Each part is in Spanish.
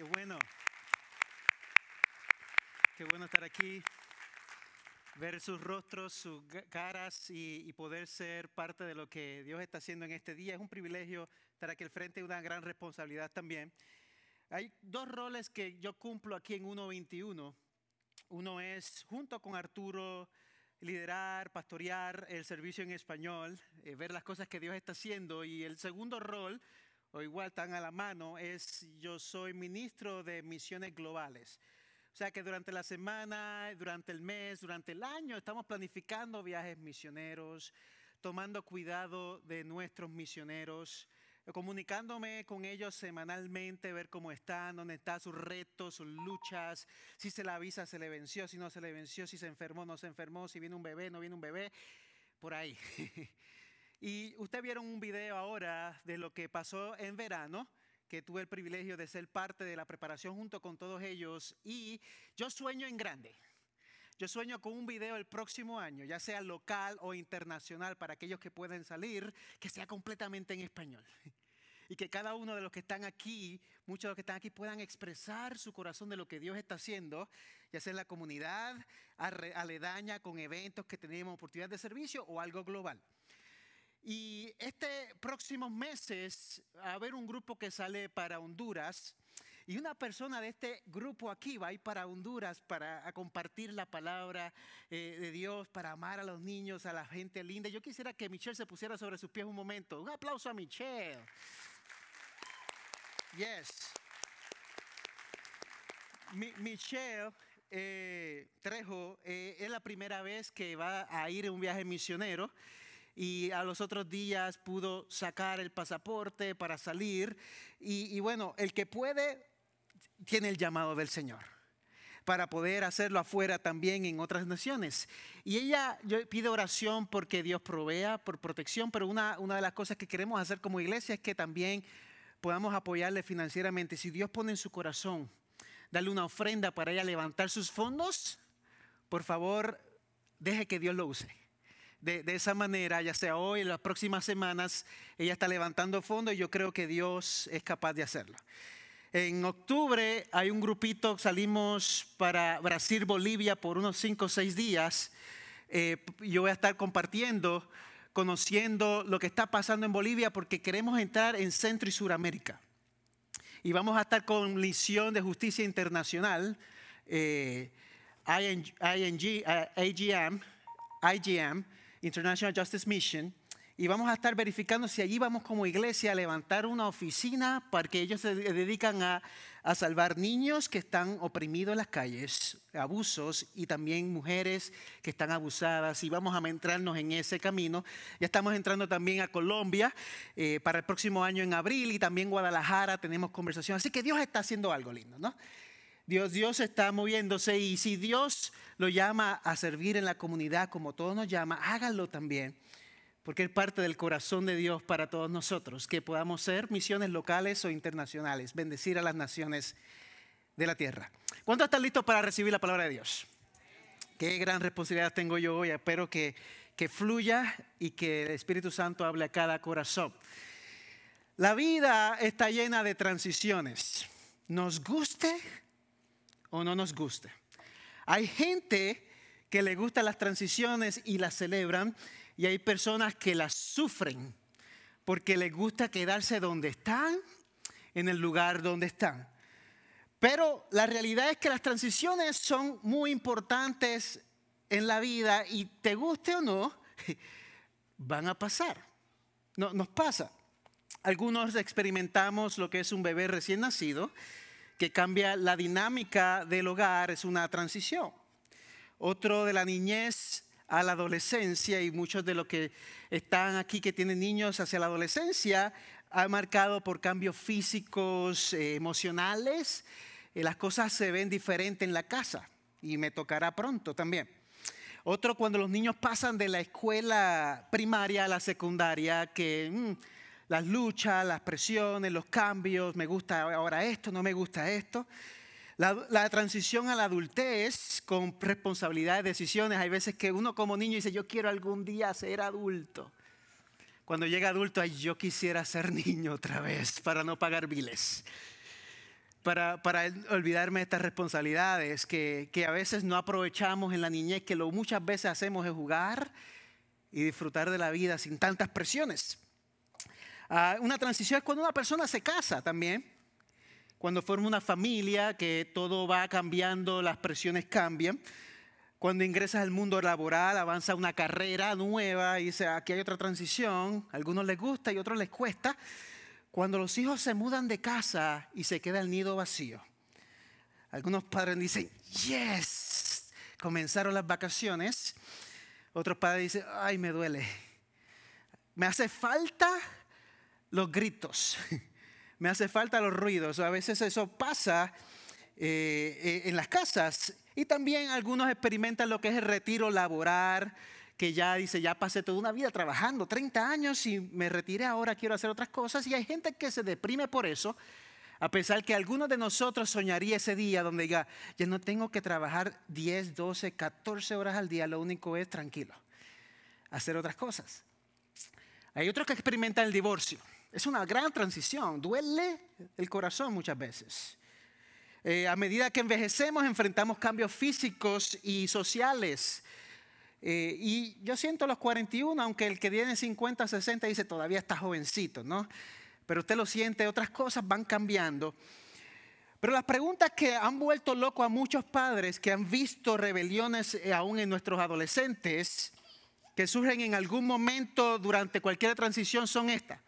Qué bueno. Qué bueno estar aquí, ver sus rostros, sus caras y, poder ser parte de lo que Dios está haciendo en este día. Es un privilegio estar aquí al frente, una gran responsabilidad también. Hay dos roles que yo cumplo aquí en 121. Uno es, junto con Arturo, liderar, pastorear el servicio en español, eh, ver las cosas que Dios está haciendo. Y el segundo rol o igual tan a la mano, es yo soy ministro de misiones globales. O sea que durante la semana, durante el mes, durante el año estamos planificando viajes misioneros, tomando cuidado de nuestros misioneros, comunicándome con ellos semanalmente, ver cómo están, dónde están sus retos, sus luchas, si se la avisa, se le venció, si no se le venció, si se enfermó, no se enfermó, si viene un bebé, no viene un bebé, por ahí. Y ustedes vieron un video ahora de lo que pasó en verano, que tuve el privilegio de ser parte de la preparación junto con todos ellos. Y yo sueño en grande. Yo sueño con un video el próximo año, ya sea local o internacional, para aquellos que pueden salir, que sea completamente en español. Y que cada uno de los que están aquí, muchos de los que están aquí, puedan expresar su corazón de lo que Dios está haciendo, ya sea en la comunidad, aledaña, con eventos que tenemos oportunidad de servicio o algo global. Y este próximos meses va a haber un grupo que sale para Honduras y una persona de este grupo aquí va a ir para Honduras para compartir la palabra eh, de Dios, para amar a los niños, a la gente linda. Yo quisiera que Michelle se pusiera sobre sus pies un momento. Un aplauso a Michelle. Yes. Michelle eh, Trejo eh, es la primera vez que va a ir en un viaje misionero y a los otros días pudo sacar el pasaporte para salir. Y, bueno, el que puede tiene el llamado del Señor para poder hacerlo afuera también en otras naciones. Y ella yo pido oración porque Dios provea por protección, pero una, una de las cosas que queremos hacer como iglesia es que también podamos apoyarle financieramente. Si Dios pone en su corazón darle una ofrenda para ella levantar sus fondos, por favor, deje que Dios lo use de, esa manera, ya sea hoy, en las próximas semanas, ella está levantando fondos y yo creo que Dios es capaz de hacerlo. En octubre hay un grupito, salimos para Brasil, Bolivia por unos 5 o 6 días. Eh, yo voy a estar compartiendo, conociendo lo que está pasando en Bolivia porque queremos entrar en Centro y Suramérica. Y vamos a estar con misión de justicia internacional, eh, ING, IGM, IGM International Justice Mission, y vamos a estar verificando si allí vamos como iglesia a levantar una oficina para que ellos se dedican a, a salvar niños que están oprimidos en las calles, abusos y también mujeres que están abusadas y vamos a entrarnos en ese camino. Ya estamos entrando también a Colombia eh, para el próximo año en abril y también Guadalajara tenemos conversación. Así que Dios está haciendo algo lindo, ¿no? Dios, Dios está moviéndose y si Dios lo llama a servir en la comunidad como todos nos llama, háganlo también, porque es parte del corazón de Dios para todos nosotros, que podamos ser misiones locales o internacionales, bendecir a las naciones de la tierra. ¿Cuántos están listos para recibir la palabra de Dios? Qué gran responsabilidad tengo yo hoy, espero que, que fluya y que el Espíritu Santo hable a cada corazón. La vida está llena de transiciones. Nos guste o no nos guste. Hay gente que le gustan las transiciones y las celebran y hay personas que las sufren porque les gusta quedarse donde están, en el lugar donde están. Pero la realidad es que las transiciones son muy importantes en la vida y te guste o no, van a pasar. No, nos pasa. Algunos experimentamos lo que es un bebé recién nacido que cambia la dinámica del hogar, es una transición. Otro de la niñez a la adolescencia y muchos de los que están aquí que tienen niños hacia la adolescencia ha marcado por cambios físicos, eh, emocionales. Eh, las cosas se ven diferentes en la casa y me tocará pronto también. Otro cuando los niños pasan de la escuela primaria a la secundaria, que mm, las luchas, las presiones, los cambios, me gusta ahora esto, no me gusta esto. La, transición a la adultez con responsabilidad de decisiones. Hay veces que uno como niño dice, yo quiero algún día ser adulto. Cuando llega adulto, yo quisiera ser niño otra vez para no pagar biles. para, para olvidarme de estas responsabilidades que, que, a veces no aprovechamos en la niñez, que lo muchas veces hacemos es jugar y disfrutar de la vida sin tantas presiones. Una transición es cuando una persona se casa también, cuando forma una familia, que todo va cambiando, las presiones cambian. Cuando ingresas al mundo laboral, avanza una carrera nueva y dice, aquí hay otra transición, a algunos les gusta y a otros les cuesta. Cuando los hijos se mudan de casa y se queda el nido vacío, algunos padres dicen, yes, comenzaron las vacaciones. Otros padres dicen, ay, me duele. Me hace falta los gritos, me hace falta los ruidos. A veces eso pasa eh, eh, en las casas y también algunos experimentan lo que es el retiro laboral que ya dice, ya pasé toda una vida trabajando, 30 años y me retiré, ahora quiero hacer otras cosas. Y hay gente que se deprime por eso, a pesar que algunos de nosotros soñaría ese día donde diga, ya no tengo que trabajar 10, 12, 14 horas al día, lo único es tranquilo, hacer otras cosas. Hay otros que experimentan el divorcio. Es una gran transición, duele el corazón muchas veces. Eh, a medida que envejecemos enfrentamos cambios físicos y sociales eh, y yo siento los 41, aunque el que tiene 50, 60 dice todavía está jovencito, ¿no? Pero usted lo siente, otras cosas van cambiando. Pero las preguntas que han vuelto loco a muchos padres que han visto rebeliones eh, aún en nuestros adolescentes, que surgen en algún momento durante cualquier transición, son estas.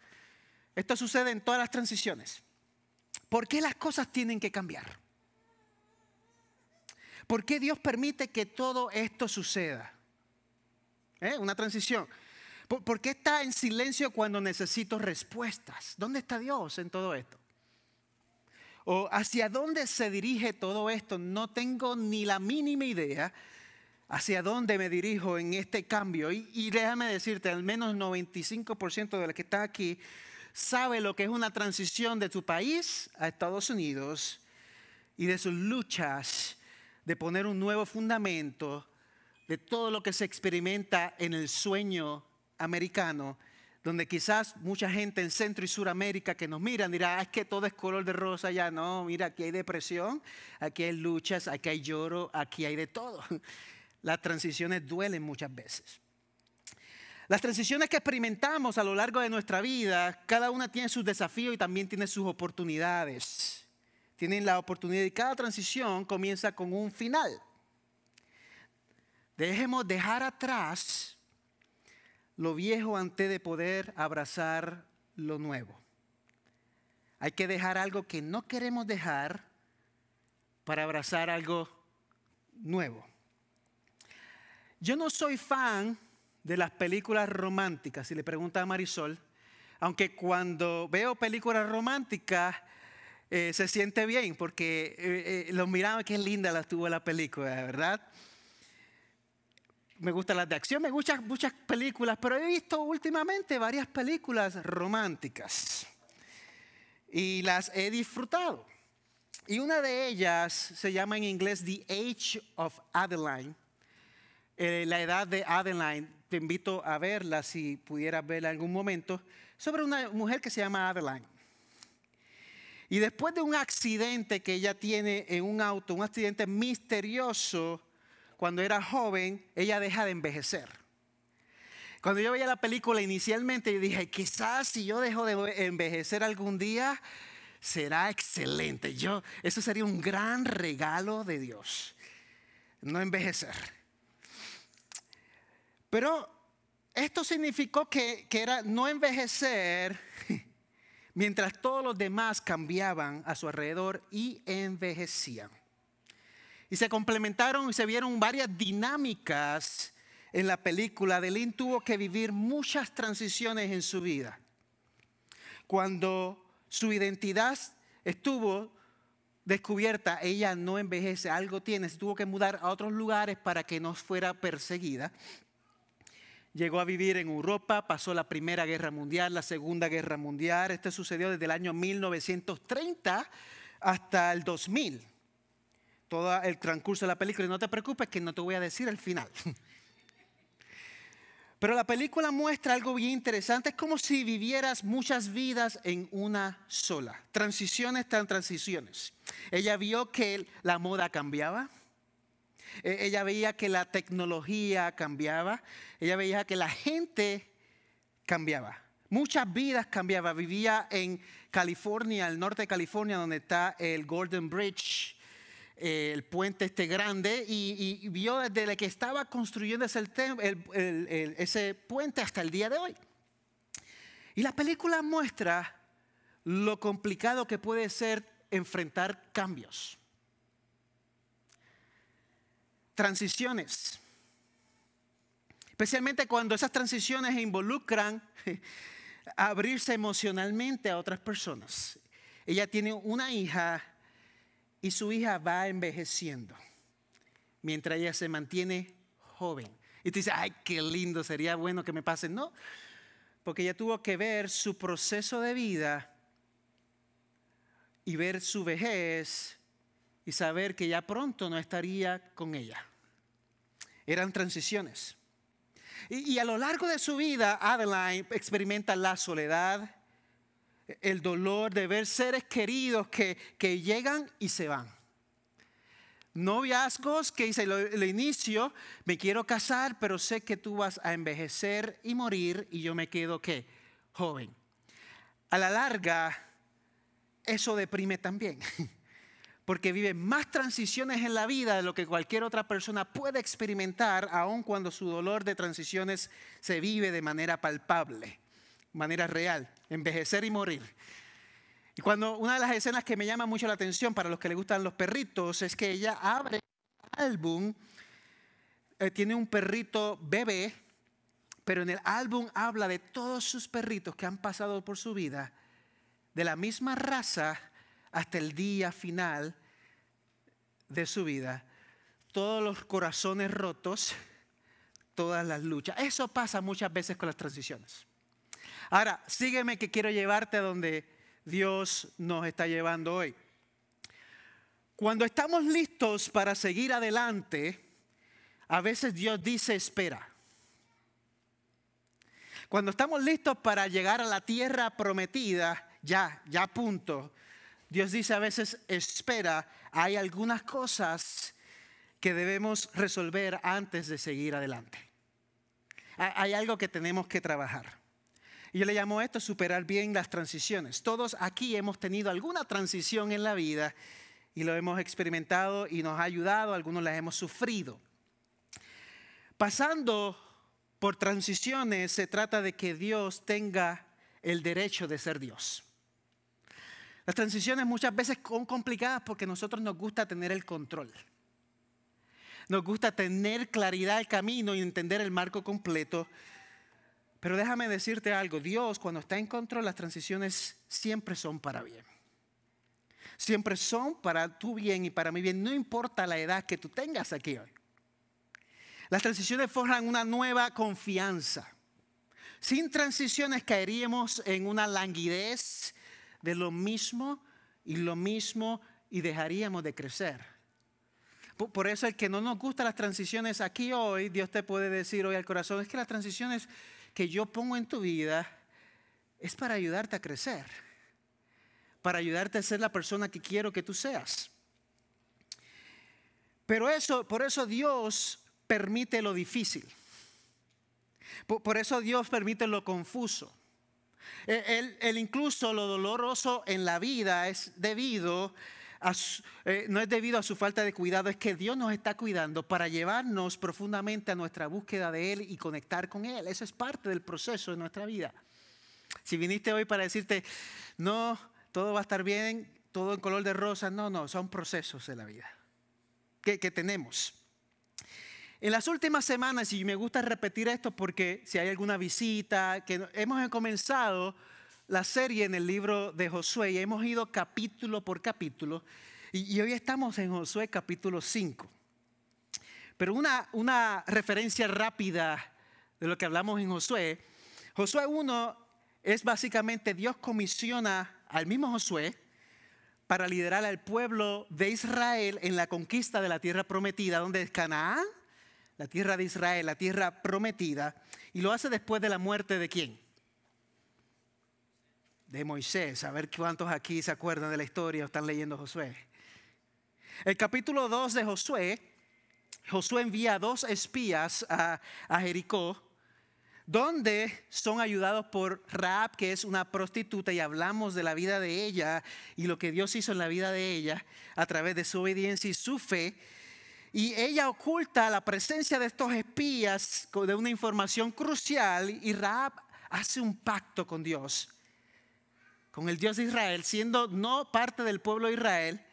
Esto sucede en todas las transiciones. ¿Por qué las cosas tienen que cambiar? ¿Por qué Dios permite que todo esto suceda? ¿Eh? Una transición. ¿Por, qué está en silencio cuando necesito respuestas? ¿Dónde está Dios en todo esto? ¿O hacia dónde se dirige todo esto? No tengo ni la mínima idea hacia dónde me dirijo en este cambio. Y, y déjame decirte, al menos 95% de los que están aquí sabe lo que es una transición de tu país a Estados Unidos y de sus luchas de poner un nuevo fundamento de todo lo que se experimenta en el sueño americano, donde quizás mucha gente en Centro y Suramérica que nos miran dirá, ah, es que todo es color de rosa, ya no, mira, aquí hay depresión, aquí hay luchas, aquí hay lloro, aquí hay de todo. Las transiciones duelen muchas veces. Las transiciones que experimentamos a lo largo de nuestra vida, cada una tiene sus desafíos y también tiene sus oportunidades. Tienen la oportunidad y cada transición comienza con un final. Dejemos dejar atrás lo viejo antes de poder abrazar lo nuevo. Hay que dejar algo que no queremos dejar para abrazar algo nuevo. Yo no soy fan de las películas románticas, si le pregunta a Marisol, aunque cuando veo películas románticas eh, se siente bien, porque eh, eh, lo miraba, qué linda la tuvo la película, ¿verdad? me gustan las de acción, me gustan muchas películas, pero he visto últimamente varias películas románticas y las he disfrutado. Y una de ellas se llama en inglés The Age of Adeline, eh, la edad de Adeline. Te invito a verla si pudieras verla en algún momento, sobre una mujer que se llama Adeline. Y después de un accidente que ella tiene en un auto, un accidente misterioso, cuando era joven, ella deja de envejecer. Cuando yo veía la película inicialmente, yo dije, quizás si yo dejo de envejecer algún día, será excelente. Yo, eso sería un gran regalo de Dios, no envejecer. Pero esto significó que, que era no envejecer mientras todos los demás cambiaban a su alrededor y envejecían. Y se complementaron y se vieron varias dinámicas en la película. Delin tuvo que vivir muchas transiciones en su vida. Cuando su identidad estuvo descubierta, ella no envejece, algo tiene, se tuvo que mudar a otros lugares para que no fuera perseguida. Llegó a vivir en Europa, pasó la Primera Guerra Mundial, la Segunda Guerra Mundial. Esto sucedió desde el año 1930 hasta el 2000 todo el transcurso de la película y no te preocupes que no te voy a decir el final. Pero la película muestra algo bien interesante, es como si vivieras muchas vidas en una sola, transiciones tras transiciones. Ella vio que la moda cambiaba. E, ella veía que la tecnología cambiaba. Ella veía que la gente cambiaba. Muchas vidas cambiaban. Vivía en California, al norte de California, donde está el Golden Bridge, el puente este grande, y, vio desde que estaba construyendo ese, ese puente hasta el día de hoy. Y la película muestra lo complicado que puede ser enfrentar cambios, transiciones, especialmente cuando esas transiciones involucran abrirse emocionalmente a otras personas. Ella tiene una hija y su hija va envejeciendo mientras ella se mantiene joven. Y tú dices, ay, qué lindo, sería bueno que me pase. No, porque ella tuvo que ver su proceso de vida y ver su vejez y saber que ya pronto no estaría con ella. Eran transiciones. Y, a lo largo de su vida, Adeline experimenta la soledad, el dolor de ver seres queridos que, llegan y se van. Noviazgos que dice, el inicio, me quiero casar, pero sé que tú vas a envejecer y morir y yo me quedo, ¿qué? Joven. A la larga, eso deprime también. Porque vive más transiciones en la vida de lo que cualquier otra persona puede experimentar, aun cuando su dolor de transiciones se vive de manera palpable, manera real, envejecer y morir. Y cuando una de las escenas que me llama mucho la atención para los que le gustan los perritos es que ella abre el álbum, eh, tiene un perrito bebé, pero en el álbum habla de todos sus perritos que han pasado por su vida de la misma raza hasta el día final de su vida. Todos los corazones rotos, todas las luchas. Eso pasa muchas veces con las transiciones. Ahora, sígueme que quiero llevarte a donde Dios nos está llevando hoy. Cuando estamos listos para seguir adelante, a veces Dios dice espera. Cuando estamos listos para llegar a la tierra prometida, ya, ya punto. Dios dice a veces, espera, hay algunas cosas que debemos resolver antes de seguir adelante. Hay algo que tenemos que trabajar. Y yo le llamo esto superar bien las transiciones. Todos aquí hemos tenido alguna transición en la vida y lo hemos experimentado y nos ha ayudado, algunos las hemos sufrido. Pasando por transiciones se trata de que Dios tenga el derecho de ser Dios. Las transiciones muchas veces son complicadas porque a nosotros nos gusta tener el control. Nos gusta tener claridad del camino y entender el marco completo. Pero déjame decirte algo, Dios cuando está en control las transiciones siempre son para bien. Siempre son para tu bien y para mi bien, no importa la edad que tú tengas aquí hoy. Las transiciones forjan una nueva confianza. Sin transiciones caeríamos en una languidez de lo mismo y lo mismo y dejaríamos de crecer. Por eso el que no nos gustan las transiciones aquí hoy, Dios te puede decir hoy al corazón, es que las transiciones que yo pongo en tu vida es para ayudarte a crecer, para ayudarte a ser la persona que quiero que tú seas. Pero eso, por eso Dios permite lo difícil. por eso Dios permite lo confuso. El, eh, incluso lo doloroso en la vida es debido a eh, no es debido a su falta de cuidado, es que Dios nos está cuidando para llevarnos profundamente a nuestra búsqueda de Él y conectar con Él. Eso es parte del proceso de nuestra vida. Si viniste hoy para decirte, no, todo va a estar bien, todo en color de rosa, no, no, son procesos de la vida que tenemos. En las últimas semanas, y me gusta repetir esto porque si hay alguna visita, que hemos comenzado la serie en el libro de Josué y hemos ido capítulo por capítulo, y, hoy estamos en Josué capítulo 5. Pero una, una referencia rápida de lo que hablamos en Josué, Josué 1 es básicamente Dios comisiona al mismo Josué para liderar al pueblo de Israel en la conquista de la tierra prometida, donde es Canaán la tierra de Israel, la tierra prometida, y lo hace después de la muerte de quién? De Moisés. A ver cuántos aquí se acuerdan de la historia o están leyendo Josué. El capítulo 2 de Josué, Josué envía dos espías a, a Jericó, donde son ayudados por Raab, que es una prostituta, y hablamos de la vida de ella y lo que Dios hizo en la vida de ella a través de su obediencia y su fe. Y ella oculta la presencia de estos espías de una información crucial y Raab hace un pacto con Dios, con el Dios de Israel, siendo no parte del pueblo de Israel.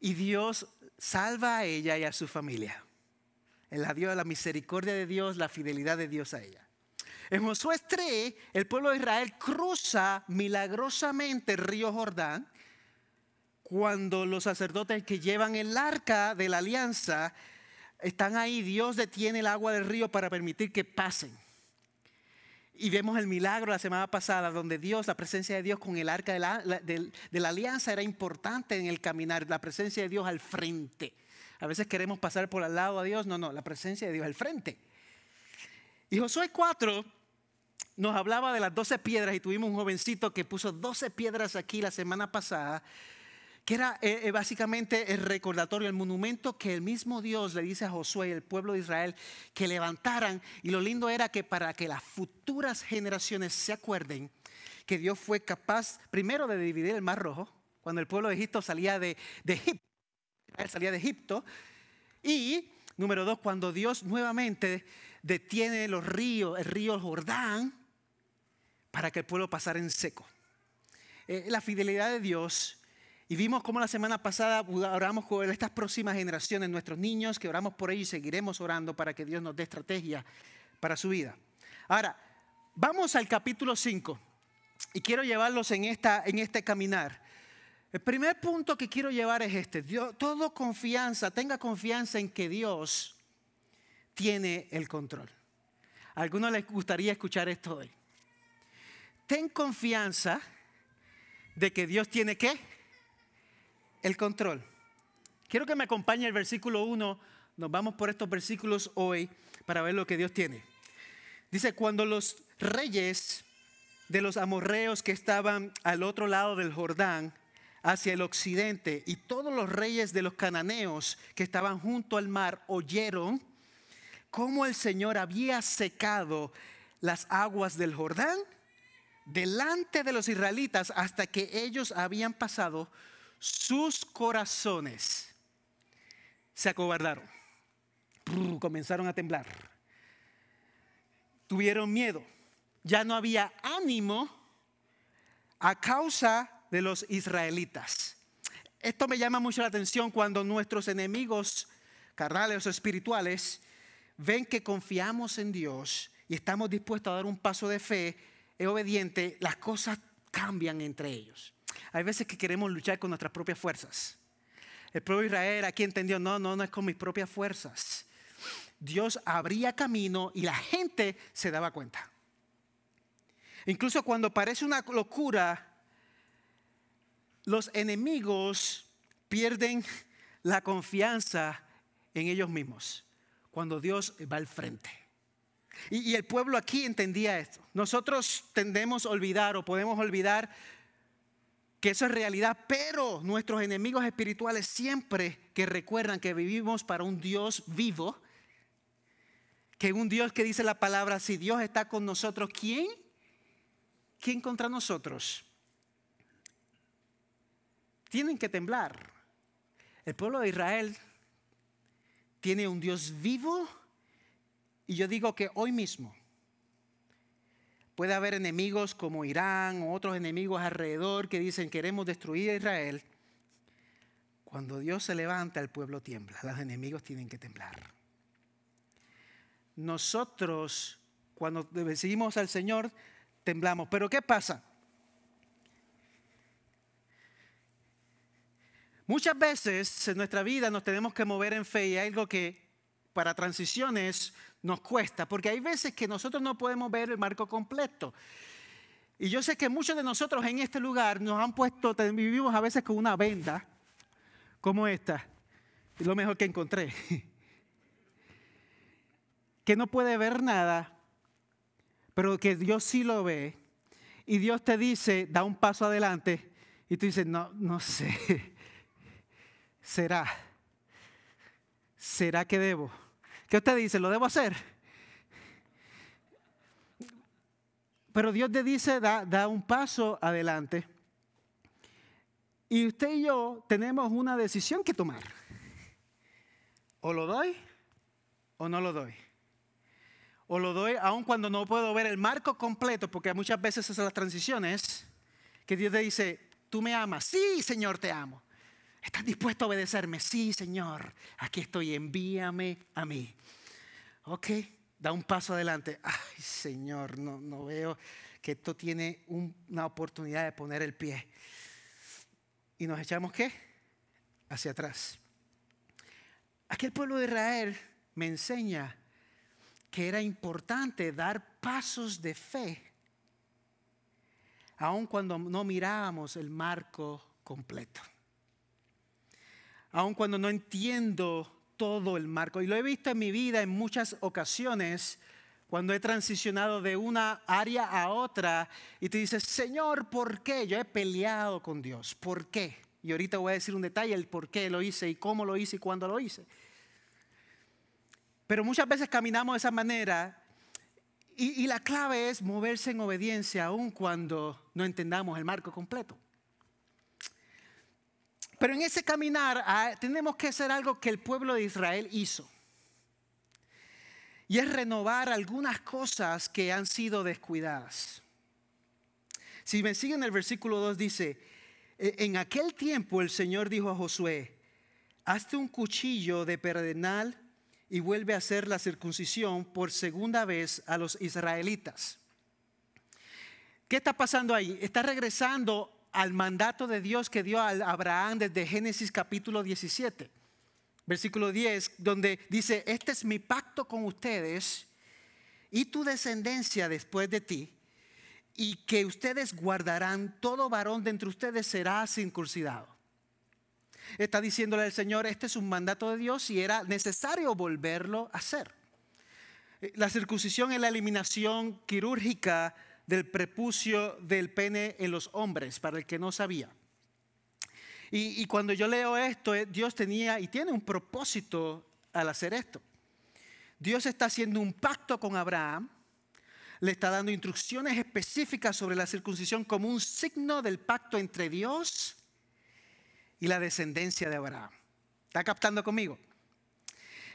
Y Dios salva a ella y a su familia. El adiós, la misericordia de Dios, la fidelidad de Dios a ella. En Josué 3, el pueblo de Israel cruza milagrosamente el río Jordán cuando los sacerdotes que llevan el arca de la alianza están ahí, Dios detiene el agua del río para permitir que pasen. Y vemos el milagro la semana pasada, donde Dios, la presencia de Dios con el arca de la, alianza era importante en el caminar, la presencia de Dios al frente. A veces queremos pasar por al lado a Dios, no, no, la presencia de Dios al frente. Y Josué 4 nos hablaba de las 12 piedras y tuvimos un jovencito que puso 12 piedras aquí la semana pasada que era eh, eh, básicamente el recordatorio, el monumento que el mismo Dios le dice a Josué y el pueblo de Israel que levantaran. Y lo lindo era que para que las futuras generaciones se acuerden que Dios fue capaz primero de dividir el mar rojo, cuando el pueblo de Egipto salía de, Egipto, y número dos, cuando Dios nuevamente detiene los ríos, el río Jordán, para que el pueblo pasara en seco. Eh, la fidelidad de Dios y vimos cómo la semana pasada oramos por estas próximas generaciones, nuestros niños, que oramos por ellos y seguiremos orando para que Dios nos dé estrategia para su vida. Ahora, vamos al capítulo 5 y quiero llevarlos en, esta, en este caminar. El primer punto que quiero llevar es este. Dios, todo confianza, tenga confianza en que Dios tiene el control. A algunos les gustaría escuchar esto hoy. Ten confianza de que Dios tiene qué? El control. Quiero que me acompañe el versículo 1. Nos vamos por estos versículos hoy para ver lo que Dios tiene. Dice, cuando los reyes de los amorreos que estaban al otro lado del Jordán, hacia el occidente, y todos los reyes de los cananeos que estaban junto al mar oyeron cómo el Señor había secado las aguas del Jordán delante de los israelitas hasta que ellos habían pasado sus corazones se acobardaron. Comenzaron a temblar. Tuvieron miedo. Ya no había ánimo a causa de los israelitas. Esto me llama mucho la atención cuando nuestros enemigos carnales o espirituales ven que confiamos en Dios y estamos dispuestos a dar un paso de fe y obediente, las cosas cambian entre ellos. Hay veces que queremos luchar con nuestras propias fuerzas. El pueblo de Israel aquí entendió, no, no, no es con mis propias fuerzas. Dios abría camino y la gente se daba cuenta. Incluso cuando parece una locura, los enemigos pierden la confianza en ellos mismos cuando Dios va al frente. Y, el pueblo aquí entendía esto. Nosotros tendemos a olvidar o podemos olvidar que eso es realidad, pero nuestros enemigos espirituales siempre que recuerdan que vivimos para un Dios vivo, que un Dios que dice la palabra, si Dios está con nosotros, ¿quién? ¿Quién contra nosotros? Tienen que temblar. El pueblo de Israel tiene un Dios vivo y yo digo que hoy mismo Puede haber enemigos como Irán o otros enemigos alrededor que dicen queremos destruir a Israel. Cuando Dios se levanta, el pueblo tiembla. Los enemigos tienen que temblar. Nosotros, cuando decidimos al Señor, temblamos. Pero ¿qué pasa? Muchas veces en nuestra vida nos tenemos que mover en fe y hay algo que para transiciones nos cuesta, porque hay veces que nosotros no podemos ver el marco completo. Y yo sé que muchos de nosotros en este lugar nos han puesto, vivimos a veces con una venda como esta, lo mejor que encontré, que no puede ver nada, pero que Dios sí lo ve. Y Dios te dice, da un paso adelante, y tú dices, no, no sé, será. ¿Será que debo? ¿Qué usted dice? ¿Lo debo hacer? Pero Dios te dice, da, un paso adelante. Y usted y yo tenemos una decisión que tomar. O lo doy o no lo doy. O lo doy aun cuando no puedo ver el marco completo, porque muchas veces esas son las transiciones, que Dios te dice, tú me amas. Sí, Señor, te amo. ¿Estás dispuesto a obedecerme? Sí, Señor. Aquí estoy, envíame a mí. Ok, da un paso adelante. Ay, Señor, no, no veo que esto tiene una oportunidad de poner el pie. Y nos echamos qué? Hacia atrás. Aquel pueblo de Israel me enseña que era importante dar pasos de fe, aun cuando no mirábamos el marco completo. Aun cuando no entiendo todo el marco. Y lo he visto en mi vida en muchas ocasiones cuando he transicionado de una área a otra y te dices, Señor, ¿por qué? Yo he peleado con Dios. ¿Por qué? Y ahorita voy a decir un detalle, el por qué lo hice y cómo lo hice y cuándo lo hice. Pero muchas veces caminamos de esa manera y, la clave es moverse en obediencia aun cuando no entendamos el marco completo. Pero en ese caminar ah, tenemos que hacer algo que el pueblo de Israel hizo. Y es renovar algunas cosas que han sido descuidadas. Si me siguen el versículo 2 dice, e, en aquel tiempo el Señor dijo a Josué, hazte un cuchillo de pedernal y vuelve a hacer la circuncisión por segunda vez a los israelitas. ¿Qué está pasando ahí? Está regresando al mandato de Dios que dio a Abraham desde Génesis capítulo 17, versículo 10, donde dice, este es mi pacto con ustedes y tu descendencia después de ti, y que ustedes guardarán, todo varón de entre ustedes será circuncidado. Está diciéndole al Señor, este es un mandato de Dios y era necesario volverlo a hacer. Eh, la circuncisión es la eliminación quirúrgica del prepucio del pene en los hombres, para el que no sabía. Y, y, cuando yo leo esto, eh, Dios tenía y tiene un propósito al hacer esto. Dios está haciendo un pacto con Abraham, le está dando instrucciones específicas sobre la circuncisión como un signo del pacto entre Dios y la descendencia de Abraham. ¿Está captando conmigo?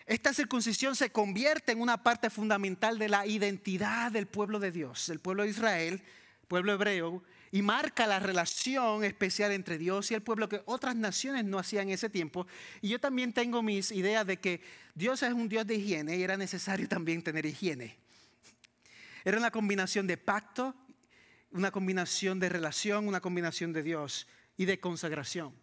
Esta circuncisión se convierte en una parte fundamental de la identidad del pueblo de Dios, el pueblo de Israel, pueblo hebreo, y marca la relación especial entre Dios y el pueblo que otras naciones no hacían en ese tiempo. Y yo también tengo mis ideas de que Dios es un Dios de higiene y era necesario también tener higiene. Era una combinación de pacto, una combinación de relación, una combinación de Dios y de consagración.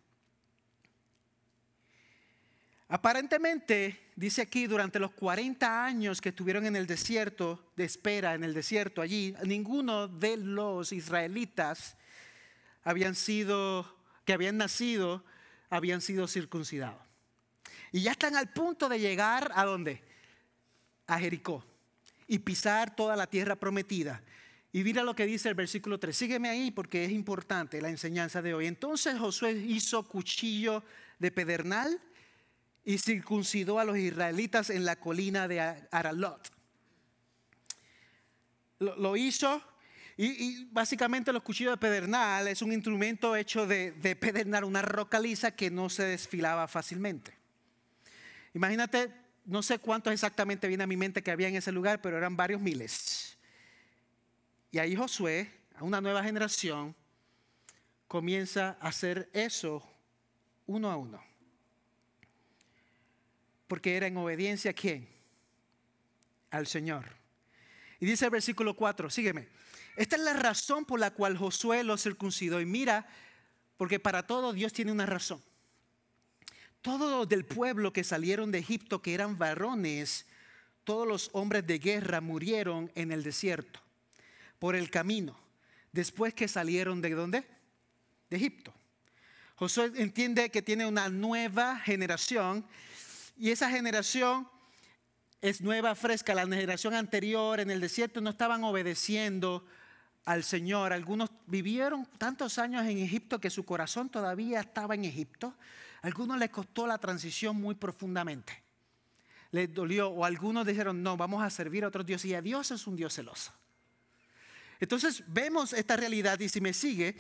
Aparentemente, dice aquí, durante los 40 años que estuvieron en el desierto, de espera en el desierto allí, ninguno de los israelitas habían sido, que habían nacido, habían sido circuncidados. Y ya están al punto de llegar a dónde? A Jericó y pisar toda la tierra prometida. Y mira lo que dice el versículo 3. Sígueme ahí porque es importante la enseñanza de hoy. Entonces Josué hizo cuchillo de pedernal y circuncidó a los israelitas en la colina de Aralot. Lo, hizo y, básicamente los cuchillos de pedernal es un instrumento hecho de, de pedernal, una roca lisa que no se desfilaba fácilmente. Imagínate no sé cuántos exactamente viene a mi mente que había en ese lugar, pero eran varios miles. Y ahí Josué, a una nueva generación, comienza a hacer eso uno a uno. Porque era en obediencia a quién? Al Señor. Y dice el versículo 4, sígueme. Esta es la razón por la cual Josué lo circuncidó. Y mira, porque para todo Dios tiene una razón todos del pueblo que salieron de Egipto, que eran varones, todos los hombres de guerra murieron en el desierto, por el camino, después que salieron de dónde? De Egipto. Josué entiende que tiene una nueva generación y esa generación es nueva, fresca. La generación anterior en el desierto no estaban obedeciendo al Señor. Algunos vivieron tantos años en Egipto que su corazón todavía estaba en Egipto. algunos les costó la transición muy profundamente. Les dolió o algunos dijeron, no, vamos a servir a otros dioses y a Dios es un Dios celoso. Entonces vemos esta realidad y si me sigue,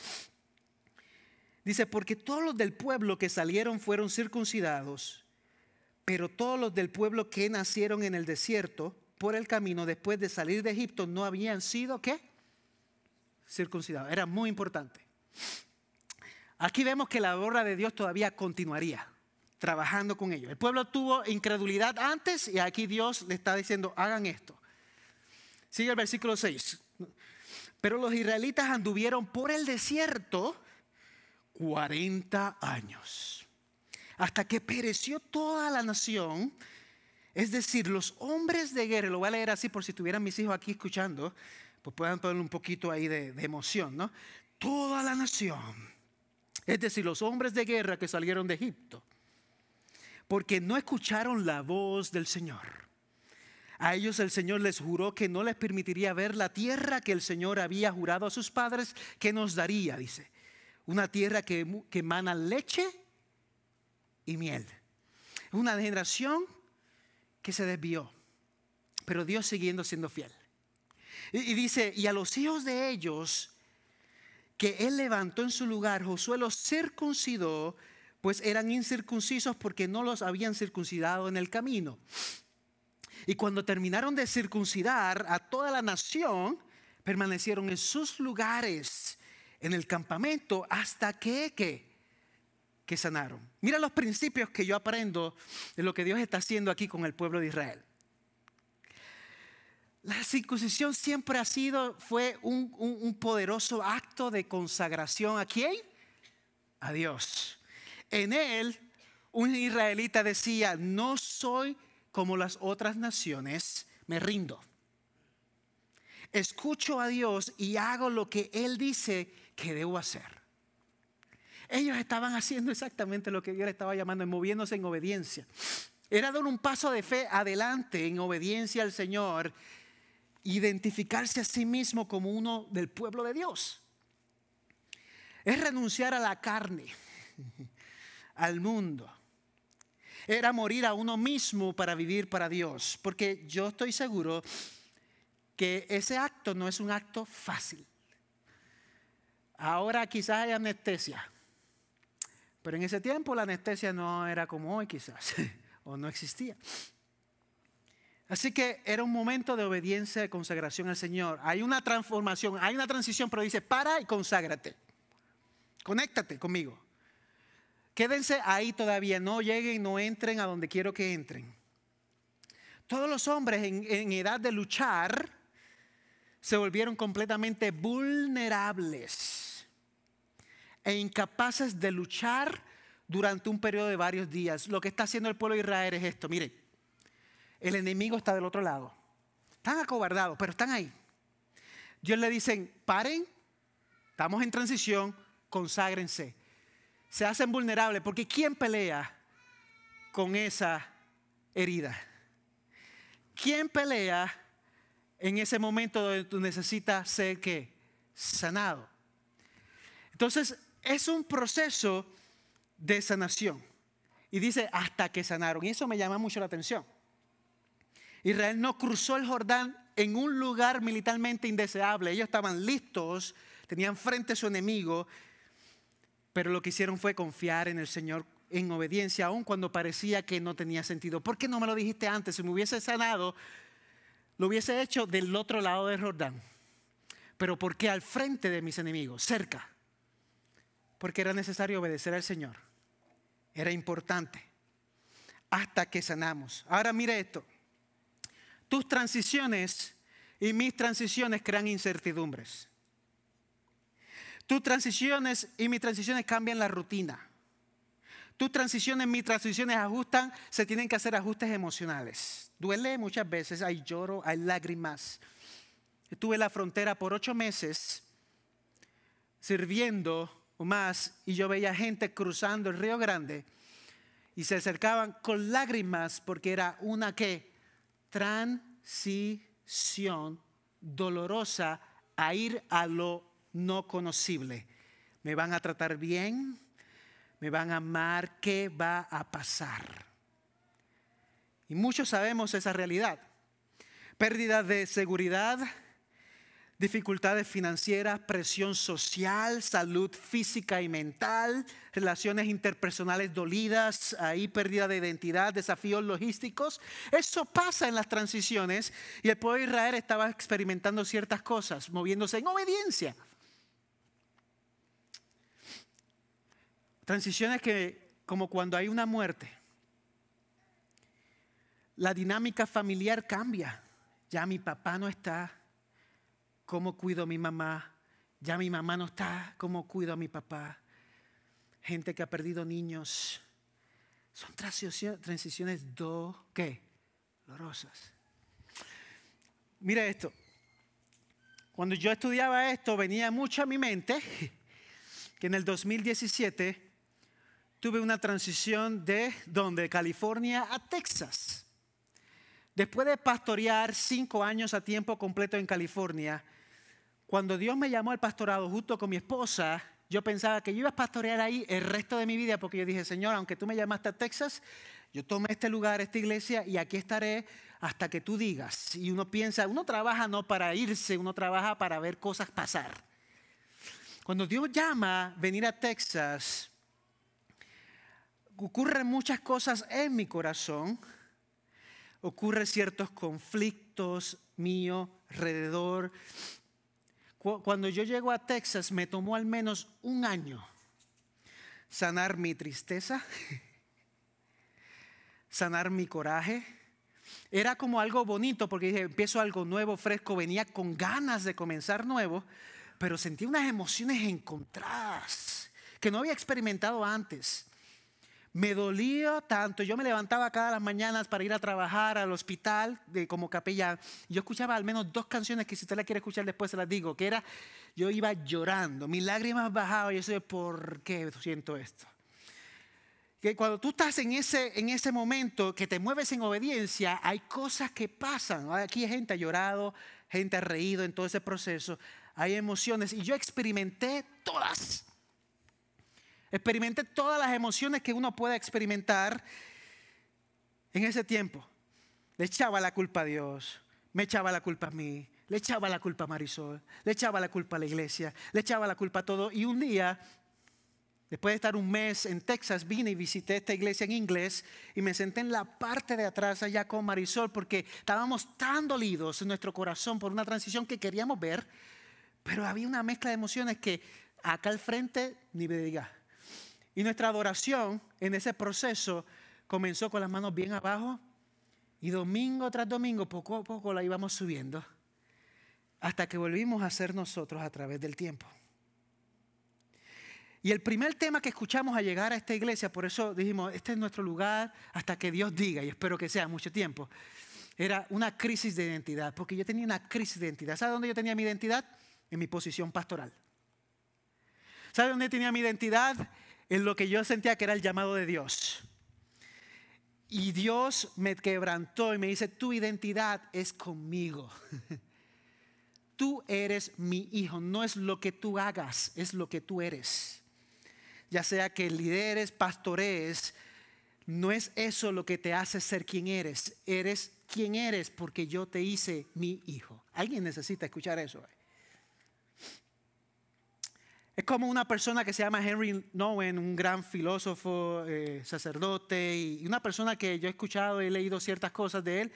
dice, porque todos los del pueblo que salieron fueron circuncidados, pero todos los del pueblo que nacieron en el desierto por el camino después de salir de Egipto no habían sido, ¿qué? Circuncidados. Era muy importante. Aquí vemos que la obra de Dios todavía continuaría trabajando con ellos. El pueblo tuvo incredulidad antes y aquí Dios le está diciendo, hagan esto. Sigue el versículo 6. Pero los israelitas anduvieron por el desierto 40 años, hasta que pereció toda la nación. Es decir, los hombres de guerra, lo voy a leer así por si tuvieran mis hijos aquí escuchando, pues puedan poner un poquito ahí de, emoción, ¿no? Toda la nación, es decir, los hombres de guerra que salieron de Egipto, porque no escucharon la voz del Señor a ellos el Señor les juró que no les permitiría ver la tierra que el Señor había jurado a sus padres que nos daría, dice. Una tierra que, que emana leche y miel. Una generación que se desvió, pero Dios siguiendo siendo fiel. Y, y dice, y a los hijos de ellos que él levantó en su lugar, Josué los circuncidó, pues eran incircuncisos porque no los habían circuncidado en el camino. Y cuando terminaron de circuncidar a toda la nación, permanecieron en sus lugares en el campamento hasta que, que, que sanaron. Mira los principios que yo aprendo de lo que Dios está haciendo aquí con el pueblo de Israel. La circuncisión siempre ha sido, fue un, un, poderoso acto de consagración a quién? A Dios. En él, un israelita decía, no soy como las otras naciones, me rindo. Escucho a Dios y hago lo que Él dice que debo hacer. Ellos estaban haciendo exactamente lo que Dios le estaba llamando, moviéndose en obediencia. Era dar un paso de fe adelante en obediencia al Señor, identificarse a sí mismo como uno del pueblo de Dios. Es renunciar a la carne, al mundo, era morir a uno mismo para vivir para Dios. Porque yo estoy seguro que ese acto no es un acto fácil. Ahora quizás hay anestesia, pero en ese tiempo la anestesia no era como hoy quizás, o no existía. Así que era un momento de obediencia, de consagración al Señor. Hay una transformación, hay una transición, pero dice, para y conságrate. Conéctate conmigo. Quédense ahí todavía, no lleguen, no entren a donde quiero que entren. Todos los hombres en, edad de luchar se volvieron completamente vulnerables e incapaces de luchar durante un periodo de varios días. Lo que está haciendo el pueblo de Israel es esto, mire, el enemigo está del otro lado. Están acobardados, pero están ahí. Dios le dicen, paren, estamos en transición, conságrense se hacen vulnerables porque ¿quién pelea con esa herida? ¿Quién pelea en ese momento donde tú necesitas ser que sanado? Entonces, es un proceso de sanación. Y dice, hasta que sanaron. Y eso me llama mucho la atención. Israel no cruzó el Jordán en un lugar militarmente indeseable. Ellos estaban listos, tenían frente a su enemigo pero lo que hicieron fue confiar en el Señor en obediencia, aun cuando parecía que no tenía sentido. ¿Por qué no me lo dijiste antes? Si me hubiese sanado, lo hubiese hecho del otro lado del Jordán. Pero ¿por qué al frente de mis enemigos, cerca? Porque era necesario obedecer al Señor. Era importante. Hasta que sanamos. Ahora mire esto. Tus transiciones y mis transiciones crean incertidumbres. Tus transiciones y mis transiciones cambian la rutina. Tus transiciones, mis transiciones ajustan, se tienen que hacer ajustes emocionales. Duele muchas veces, hay lloro, hay lágrimas. Estuve en la frontera por ocho meses sirviendo o más y yo veía gente cruzando el Río Grande y se acercaban con lágrimas porque era una que transición dolorosa a ir a lo no conocible. Me van a tratar bien, me van a amar, ¿qué va a pasar? Y muchos sabemos esa realidad. Pérdida de seguridad, dificultades financieras, presión social, salud física y mental, relaciones interpersonales dolidas, ahí pérdida de identidad, desafíos logísticos. Eso pasa en las transiciones y el pueblo de Israel estaba experimentando ciertas cosas, moviéndose en obediencia. Transiciones que, como cuando hay una muerte, la dinámica familiar cambia. Ya mi papá no está, ¿cómo cuido a mi mamá? Ya mi mamá no está, ¿cómo cuido a mi papá? Gente que ha perdido niños. Son transiciones do, ¿qué? Dolorosas. Mira esto. Cuando yo estudiaba esto, venía mucho a mi mente que en el 2017 tuve una transición de donde, California a Texas. Después de pastorear cinco años a tiempo completo en California, cuando Dios me llamó al pastorado justo con mi esposa, yo pensaba que yo iba a pastorear ahí el resto de mi vida, porque yo dije, Señor, aunque tú me llamaste a Texas, yo tomé este lugar, esta iglesia, y aquí estaré hasta que tú digas. Y uno piensa, uno trabaja no para irse, uno trabaja para ver cosas pasar. Cuando Dios llama venir a Texas, ocurren muchas cosas en mi corazón, ocurren ciertos conflictos mío alrededor. Cuando yo llego a Texas me tomó al menos un año sanar mi tristeza, sanar mi coraje. Era como algo bonito porque dije, empiezo algo nuevo, fresco, venía con ganas de comenzar nuevo, pero sentí unas emociones encontradas que no había experimentado antes. Me dolía tanto. Yo me levantaba cada las mañanas para ir a trabajar al hospital de, como capellán. Yo escuchaba al menos dos canciones que si usted la quiere escuchar después se las digo, que era, yo iba llorando, mis lágrimas bajaban yo sé por qué siento esto. Que cuando tú estás en ese, en ese momento que te mueves en obediencia, hay cosas que pasan. Aquí gente ha llorado, gente ha reído en todo ese proceso, hay emociones y yo experimenté todas. Experimenté todas las emociones que uno puede experimentar en ese tiempo. Le echaba la culpa a Dios, me echaba la culpa a mí, le echaba la culpa a Marisol, le echaba la culpa a la iglesia, le echaba la culpa a todo. Y un día, después de estar un mes en Texas, vine y visité esta iglesia en inglés y me senté en la parte de atrás allá con Marisol porque estábamos tan dolidos en nuestro corazón por una transición que queríamos ver, pero había una mezcla de emociones que acá al frente ni me diga. Y nuestra adoración en ese proceso comenzó con las manos bien abajo y domingo tras domingo, poco a poco la íbamos subiendo hasta que volvimos a ser nosotros a través del tiempo. Y el primer tema que escuchamos al llegar a esta iglesia, por eso dijimos, este es nuestro lugar hasta que Dios diga, y espero que sea mucho tiempo, era una crisis de identidad, porque yo tenía una crisis de identidad. ¿Sabe dónde yo tenía mi identidad? En mi posición pastoral. ¿Sabe dónde tenía mi identidad? En lo que yo sentía que era el llamado de Dios. Y Dios me quebrantó y me dice, tu identidad es conmigo. Tú eres mi hijo, no es lo que tú hagas, es lo que tú eres. Ya sea que lideres, pastorees, no es eso lo que te hace ser quien eres. Eres quien eres porque yo te hice mi hijo. Alguien necesita escuchar eso. Es como una persona que se llama Henry Nowen, un gran filósofo, eh, sacerdote, y una persona que yo he escuchado y he leído ciertas cosas de él.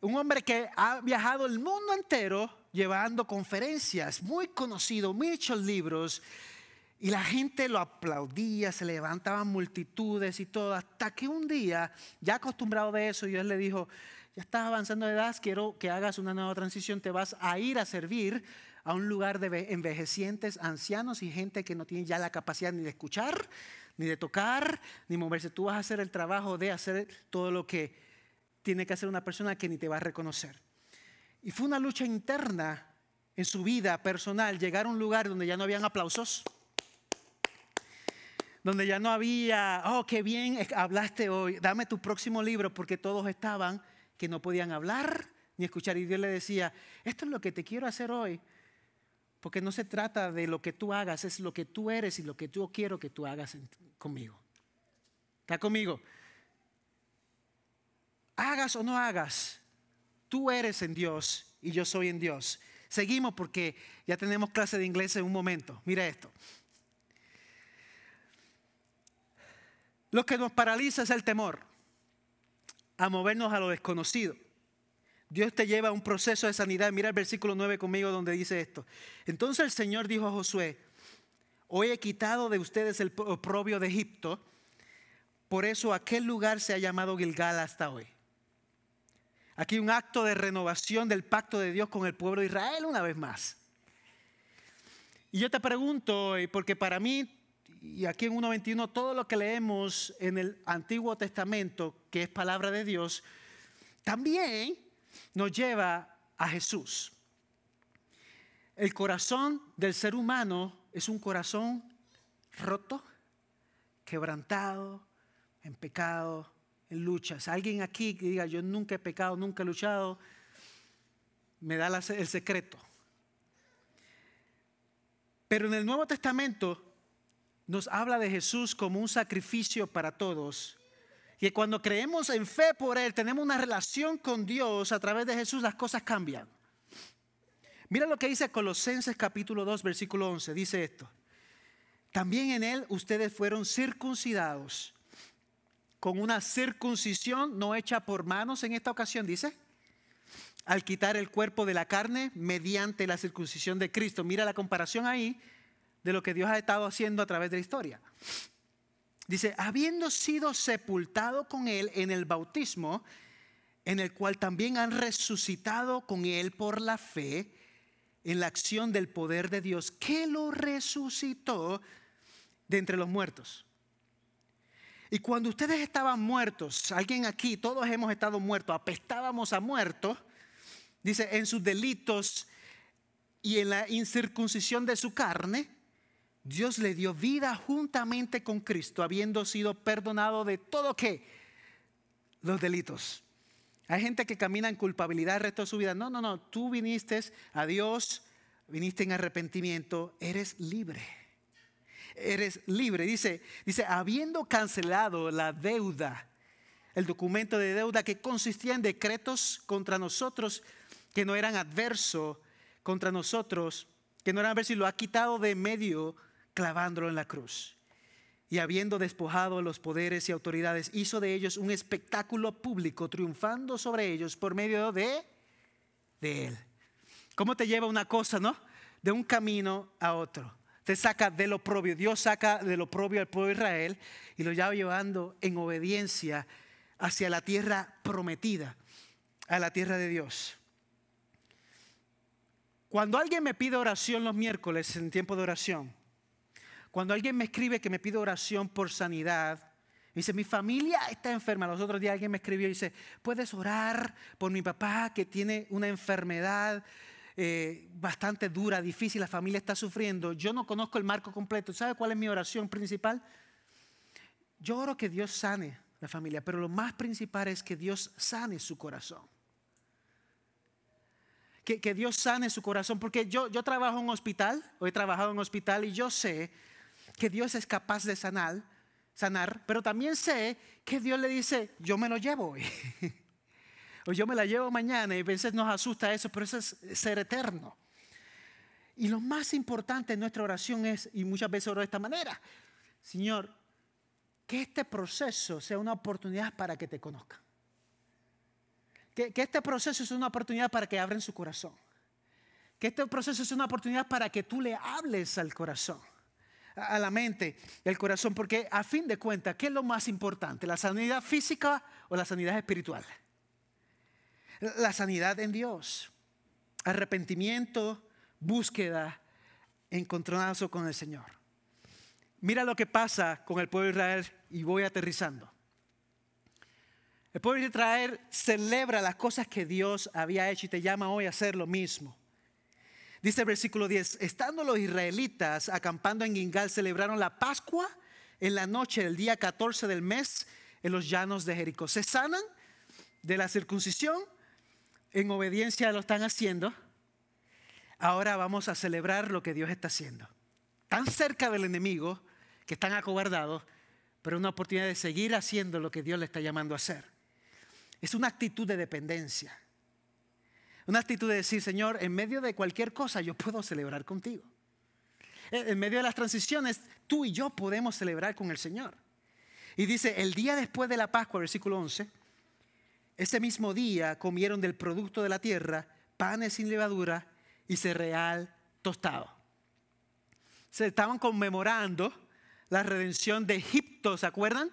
Un hombre que ha viajado el mundo entero llevando conferencias, muy conocido, muchos libros, y la gente lo aplaudía, se levantaban multitudes y todo, hasta que un día, ya acostumbrado de eso, Dios le dijo, ya estás avanzando de edad, quiero que hagas una nueva transición, te vas a ir a servir a un lugar de envejecientes, ancianos y gente que no tiene ya la capacidad ni de escuchar, ni de tocar, ni moverse. Tú vas a hacer el trabajo de hacer todo lo que tiene que hacer una persona que ni te va a reconocer. Y fue una lucha interna en su vida personal llegar a un lugar donde ya no habían aplausos, donde ya no había, oh, qué bien hablaste hoy, dame tu próximo libro, porque todos estaban que no podían hablar ni escuchar. Y Dios le decía, esto es lo que te quiero hacer hoy, Porque no se trata de lo que tú hagas, es lo que tú eres y lo que yo quiero que tú hagas conmigo. ¿Está conmigo? Hagas o no hagas, tú eres en Dios y yo soy en Dios. Seguimos porque ya tenemos clase de inglés en un momento. Mira esto. Lo que nos paraliza es el temor a movernos a lo desconocido. Dios te lleva a un proceso de sanidad. Mira el versículo 9 conmigo donde dice esto. Entonces el Señor dijo a Josué, hoy he quitado de ustedes el oprobio de Egipto, por eso aquel lugar se ha llamado Gilgal hasta hoy. Aquí un acto de renovación del pacto de Dios con el pueblo de Israel una vez más. Y yo te pregunto, porque para mí, y aquí en 1.21, todo lo que leemos en el Antiguo Testamento, que es palabra de Dios, también nos lleva a Jesús. El corazón del ser humano es un corazón roto, quebrantado, en pecado, en luchas. Alguien aquí que diga, yo nunca he pecado, nunca he luchado, me da el secreto. Pero en el Nuevo Testamento nos habla de Jesús como un sacrificio para todos. Y cuando creemos en fe por Él, tenemos una relación con Dios a través de Jesús, las cosas cambian. Mira lo que dice Colosenses capítulo 2, versículo 11. Dice esto. También en Él ustedes fueron circuncidados con una circuncisión no hecha por manos en esta ocasión, dice, al quitar el cuerpo de la carne mediante la circuncisión de Cristo. Mira la comparación ahí de lo que Dios ha estado haciendo a través de la historia. Dice, habiendo sido sepultado con Él en el bautismo, en el cual también han resucitado con Él por la fe en la acción del poder de Dios, que lo resucitó de entre los muertos. Y cuando ustedes estaban muertos, alguien aquí, todos hemos estado muertos, apestábamos a muertos, dice, en sus delitos y en la incircuncisión de su carne, Dios le dio vida juntamente con Cristo, habiendo sido perdonado de todo que los delitos. Hay gente que camina en culpabilidad el resto de su vida. No, no, no, tú viniste a Dios, viniste en arrepentimiento, eres libre eres libre. Dice, dice, habiendo cancelado la deuda, el documento de deuda que consistía en decretos contra nosotros que no eran adversos contra nosotros, que no eran adversos y lo ha quitado de medio clavándolo en la cruz. Y habiendo despojado los poderes y autoridades, hizo de ellos un espectáculo público, triunfando sobre ellos por medio de, de él. ¿Cómo te lleva una cosa, no? De un camino a otro te saca de lo propio. Dios saca de lo propio al pueblo de Israel y lo lleva llevando en obediencia hacia la tierra prometida, a la tierra de Dios. Cuando alguien me pide oración los miércoles en tiempo de oración, cuando alguien me escribe que me pide oración por sanidad, dice, mi familia está enferma. Los otros días alguien me escribió y dice, ¿puedes orar por mi papá que tiene una enfermedad eh, bastante dura, difícil, la familia está sufriendo. Yo no conozco el marco completo. ¿Sabe cuál es mi oración principal? Yo oro que Dios sane la familia, pero lo más principal es que Dios sane su corazón. Que, que Dios sane su corazón, porque yo, yo trabajo en un hospital, o he trabajado en un hospital y yo sé que Dios es capaz de sanar, sanar, pero también sé que Dios le dice, yo me lo llevo hoy. o yo me la llevo mañana y a veces nos asusta eso, pero eso es ser eterno. Y lo más importante en nuestra oración es, y muchas veces oro de esta manera, Señor, que este proceso sea una oportunidad para que te conozcan. Que, que este proceso sea una oportunidad para que abran su corazón. Que este proceso sea una oportunidad para que tú le hables al corazón, a la mente, al corazón, porque a fin de cuentas, ¿qué es lo más importante? ¿La sanidad física o la sanidad espiritual? la sanidad en Dios, arrepentimiento, búsqueda, encontronazo con el Señor. Mira lo que pasa con el pueblo de Israel y voy aterrizando. El pueblo de Israel celebra las cosas que Dios había hecho y te llama hoy a hacer lo mismo. Dice el versículo 10, estando los israelitas acampando en Gingal, celebraron la Pascua en la noche del día 14 del mes en los llanos de Jericó. Se sanan de la circuncisión en obediencia lo están haciendo, ahora vamos a celebrar lo que Dios está haciendo. Tan cerca del enemigo que están acobardados, pero una oportunidad de seguir haciendo lo que Dios le está llamando a hacer. Es una actitud de dependencia. Una actitud de decir, Señor, en medio de cualquier cosa yo puedo celebrar contigo. En medio de las transiciones, tú y yo podemos celebrar con el Señor. Y dice, el día después de la Pascua, versículo 11, ese mismo día comieron del producto de la tierra panes sin levadura y cereal tostado. Se estaban conmemorando la redención de Egipto, ¿se acuerdan?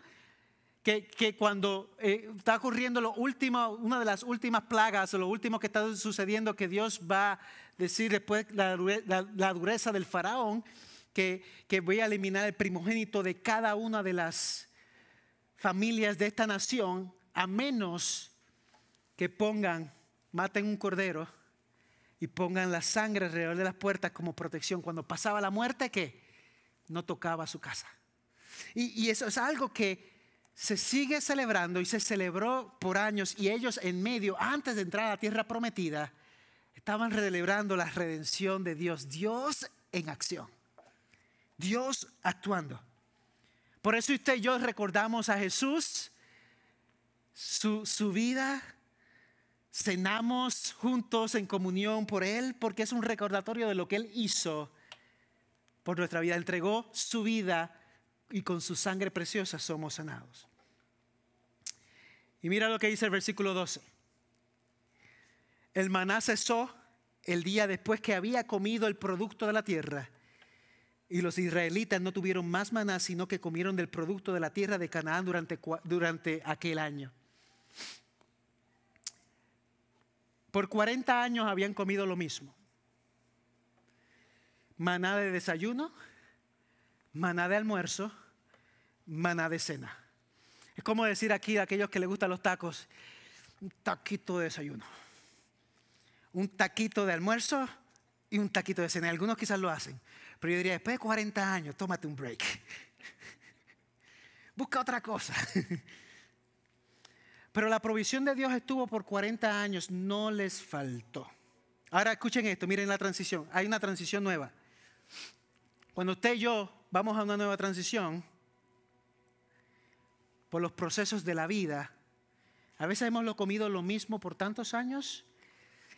Que, cuando eh, está ocurriendo lo último, una de las últimas plagas, o lo último que está sucediendo, que Dios va a decir después la, dureza del faraón, que, que voy a eliminar el primogénito de cada una de las familias de esta nación, a menos que pongan, maten un cordero y pongan la sangre alrededor de las puertas como protección. Cuando pasaba la muerte, que no tocaba su casa. Y, eso es algo que se sigue celebrando y se celebró por años y ellos en medio, antes de entrar a la tierra prometida, estaban celebrando la redención de Dios, Dios en acción, Dios actuando. Por eso usted y yo recordamos a Jesús, su, su vida, cenamos juntos en comunión por Él, porque es un recordatorio de lo que Él hizo por nuestra vida. Entregó su vida y con su sangre preciosa somos sanados. Y mira lo que dice el versículo 12. El maná cesó el día después que había comido el producto de la tierra. Y los israelitas no tuvieron más maná, sino que comieron del producto de la tierra de Canaán durante, durante aquel año. Por 40 años habían comido lo mismo. Maná de desayuno, maná de almuerzo, maná de cena. Es como decir aquí a aquellos que les gustan los tacos, un taquito de desayuno, un taquito de almuerzo y un taquito de cena. Algunos quizás lo hacen, pero yo diría, después de 40 años, tómate un break. Busca otra cosa. Pero la provisión de Dios estuvo por 40 años, no les faltó. Ahora escuchen esto, miren la transición. Hay una transición nueva. Cuando usted y yo vamos a una nueva transición, por los procesos de la vida, a veces hemos lo comido lo mismo por tantos años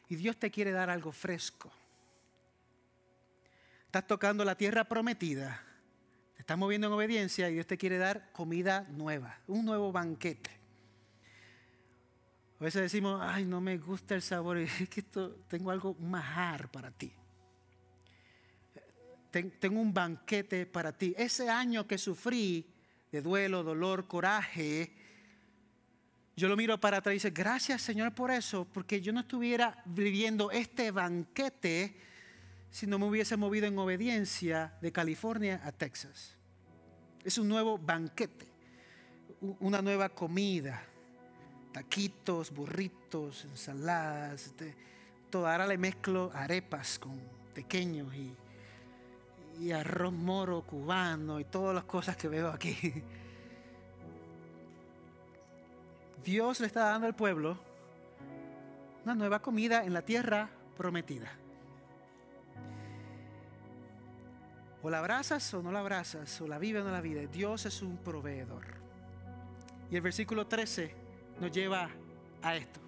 y Dios te quiere dar algo fresco. Estás tocando la tierra prometida, te estás moviendo en obediencia y Dios te quiere dar comida nueva, un nuevo banquete. A veces decimos, ay, no me gusta el sabor, es que tengo algo majar para ti. Tengo un banquete para ti. Ese año que sufrí de duelo, dolor, coraje, yo lo miro para atrás y dice, gracias Señor por eso, porque yo no estuviera viviendo este banquete si no me hubiese movido en obediencia de California a Texas. Es un nuevo banquete, una nueva comida taquitos, burritos, ensaladas, este, todo. Ahora le mezclo arepas con pequeños y, y arroz moro cubano y todas las cosas que veo aquí. Dios le está dando al pueblo una nueva comida en la tierra prometida. O la abrazas o no la abrazas, o la vive o no la vive. Dios es un proveedor. Y el versículo 13 nos lleva a esto.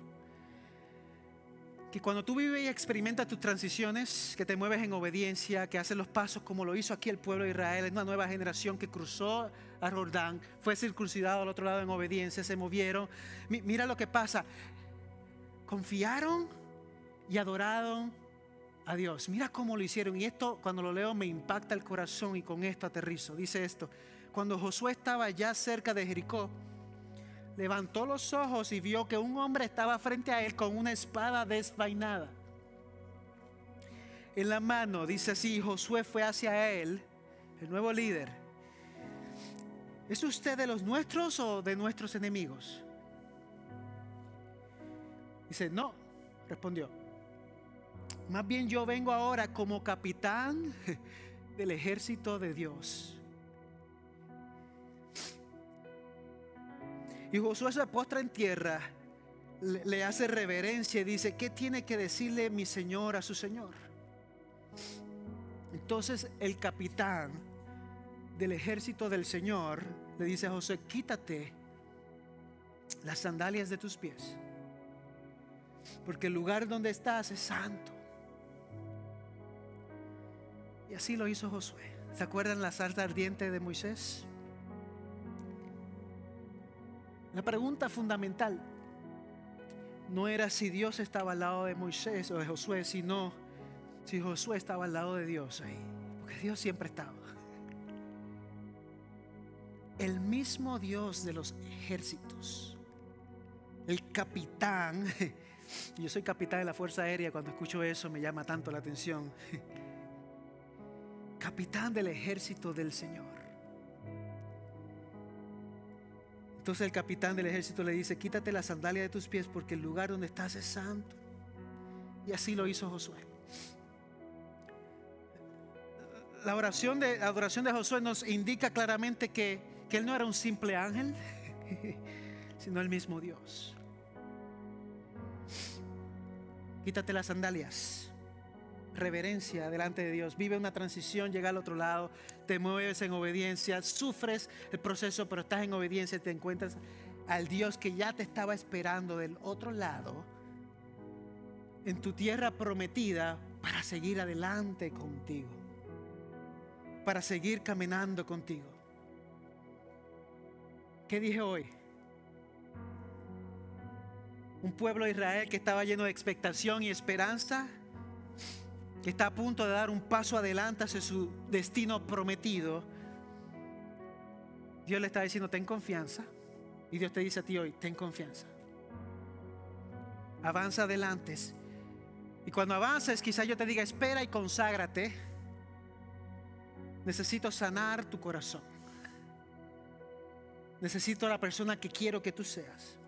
Que cuando tú vives y experimentas tus transiciones, que te mueves en obediencia, que haces los pasos como lo hizo aquí el pueblo de Israel, es una nueva generación que cruzó a Jordán, fue circuncidado al otro lado en obediencia, se movieron. Mira lo que pasa. Confiaron y adoraron a Dios. Mira cómo lo hicieron. Y esto cuando lo leo me impacta el corazón y con esto aterrizo. Dice esto. Cuando Josué estaba ya cerca de Jericó, levantó los ojos y vio que un hombre estaba frente a él con una espada desvainada. En la mano, dice así, Josué fue hacia él, el nuevo líder. ¿Es usted de los nuestros o de nuestros enemigos? Dice, no, respondió. Más bien yo vengo ahora como capitán del ejército de Dios. Y Josué se postra en tierra, le, hace reverencia y dice, ¿qué tiene que decirle mi Señor a su Señor? Entonces el capitán del ejército del Señor le dice a José, quítate las sandalias de tus pies, porque el lugar donde estás es santo. Y así lo hizo Josué. ¿Se acuerdan la salsa ardiente de Moisés? La pregunta fundamental no era si Dios estaba al lado de Moisés o de Josué, sino si Josué estaba al lado de Dios ahí. Porque Dios siempre estaba. El mismo Dios de los ejércitos, el capitán, yo soy capitán de la Fuerza Aérea, cuando escucho eso me llama tanto la atención. Capitán del ejército del Señor Entonces el capitán del ejército le dice, quítate la sandalia de tus pies porque el lugar donde estás es santo. Y así lo hizo Josué. La oración de, adoración de Josué nos indica claramente que, que él no era un simple ángel, sino el mismo Dios. Quítate las sandalias reverencia delante de Dios, vive una transición, llega al otro lado, te mueves en obediencia, sufres el proceso, pero estás en obediencia te encuentras al Dios que ya te estaba esperando del otro lado, en tu tierra prometida, para seguir adelante contigo, para seguir caminando contigo. ¿Qué dije hoy? Un pueblo de Israel que estaba lleno de expectación y esperanza que está a punto de dar un paso adelante hacia su destino prometido, Dios le está diciendo, ten confianza. Y Dios te dice a ti hoy, ten confianza. Avanza adelante. Y cuando avances, quizás yo te diga, espera y conságrate. Necesito sanar tu corazón. Necesito la persona que quiero que tú seas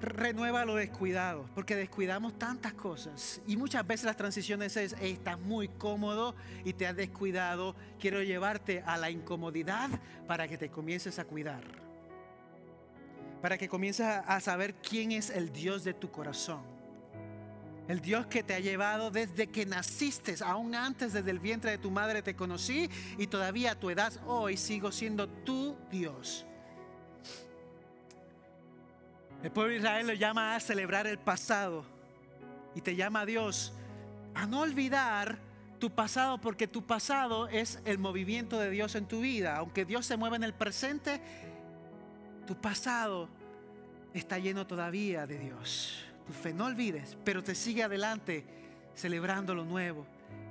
renueva lo descuidado, porque descuidamos tantas cosas. Y muchas veces las transiciones es, estás muy cómodo y te has descuidado, quiero llevarte a la incomodidad para que te comiences a cuidar. Para que comiences a saber quién es el Dios de tu corazón. El Dios que te ha llevado desde que naciste, aún antes desde el vientre de tu madre te conocí y todavía a tu edad hoy sigo siendo tu Dios. El pueblo de Israel lo llama a celebrar el pasado y te llama a Dios a no olvidar tu pasado porque tu pasado es el movimiento de Dios en tu vida. Aunque Dios se mueve en el presente, tu pasado está lleno todavía de Dios. Tu fe no olvides, pero te sigue adelante celebrando lo nuevo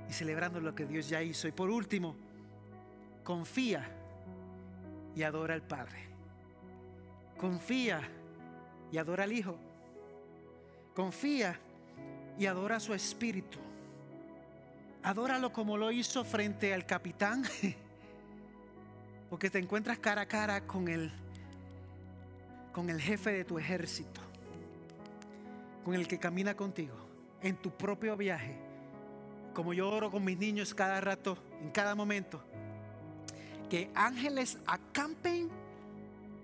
y celebrando lo que Dios ya hizo. Y por último, confía y adora al Padre. Confía y adora al Hijo. Confía y adora su espíritu. Adóralo como lo hizo frente al capitán. Porque te encuentras cara a cara con el con el jefe de tu ejército. Con el que camina contigo en tu propio viaje. Como yo oro con mis niños cada rato, en cada momento. Que ángeles acampen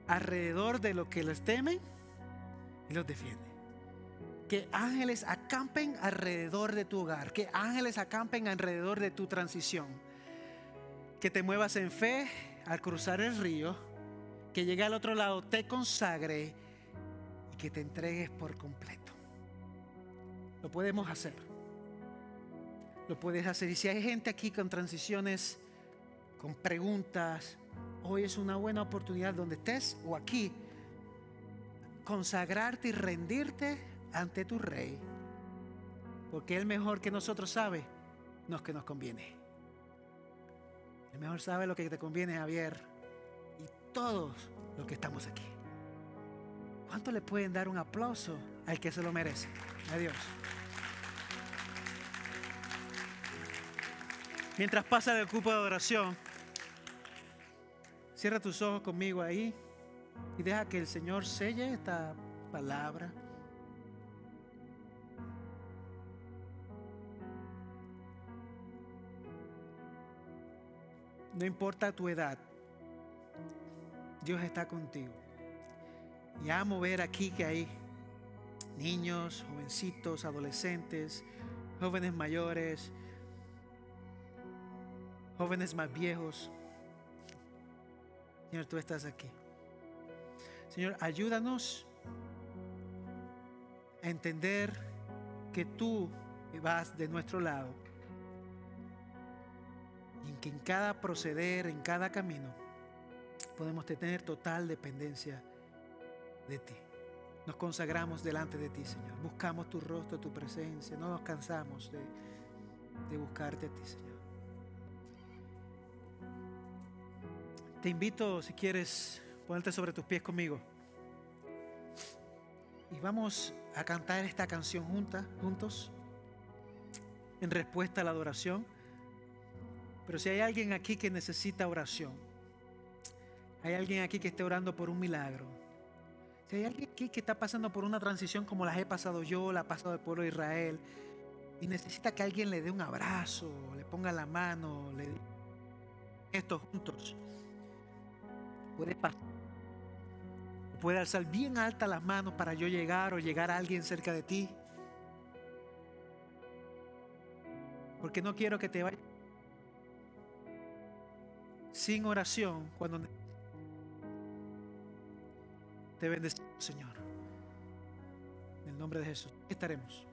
alrededor de lo que les temen y los defiende. Que ángeles acampen alrededor de tu hogar, que ángeles acampen alrededor de tu transición. Que te muevas en fe al cruzar el río, que llegue al otro lado, te consagre y que te entregues por completo. Lo podemos hacer. Lo puedes hacer. Y si hay gente aquí con transiciones, con preguntas, hoy es una buena oportunidad donde estés o aquí consagrarte y rendirte ante tu rey. Porque Él mejor que nosotros sabe lo que nos conviene. Él mejor sabe lo que te conviene, Javier. Y todos los que estamos aquí. ¿Cuánto le pueden dar un aplauso al que se lo merece? Adiós. Mientras pasa el cupo de adoración, cierra tus ojos conmigo ahí. Y deja que el Señor selle esta palabra. No importa tu edad, Dios está contigo. Y amo ver aquí que hay niños, jovencitos, adolescentes, jóvenes mayores, jóvenes más viejos. Señor, tú estás aquí. Señor, ayúdanos a entender que tú vas de nuestro lado y que en cada proceder, en cada camino, podemos tener total dependencia de ti. Nos consagramos delante de ti, Señor. Buscamos tu rostro, tu presencia. No nos cansamos de, de buscarte a ti, Señor. Te invito, si quieres, ponerte sobre tus pies conmigo. Y vamos a cantar esta canción juntos, en respuesta a la adoración. Pero si hay alguien aquí que necesita oración, hay alguien aquí que esté orando por un milagro, si hay alguien aquí que está pasando por una transición como las he pasado yo, la ha pasado el pueblo de Israel, y necesita que alguien le dé un abrazo, le ponga la mano, le esto juntos puede pasar. Puede alzar bien alta las manos para yo llegar o llegar a alguien cerca de ti. Porque no quiero que te vayas sin oración cuando te bendecimos, Señor. En el nombre de Jesús estaremos.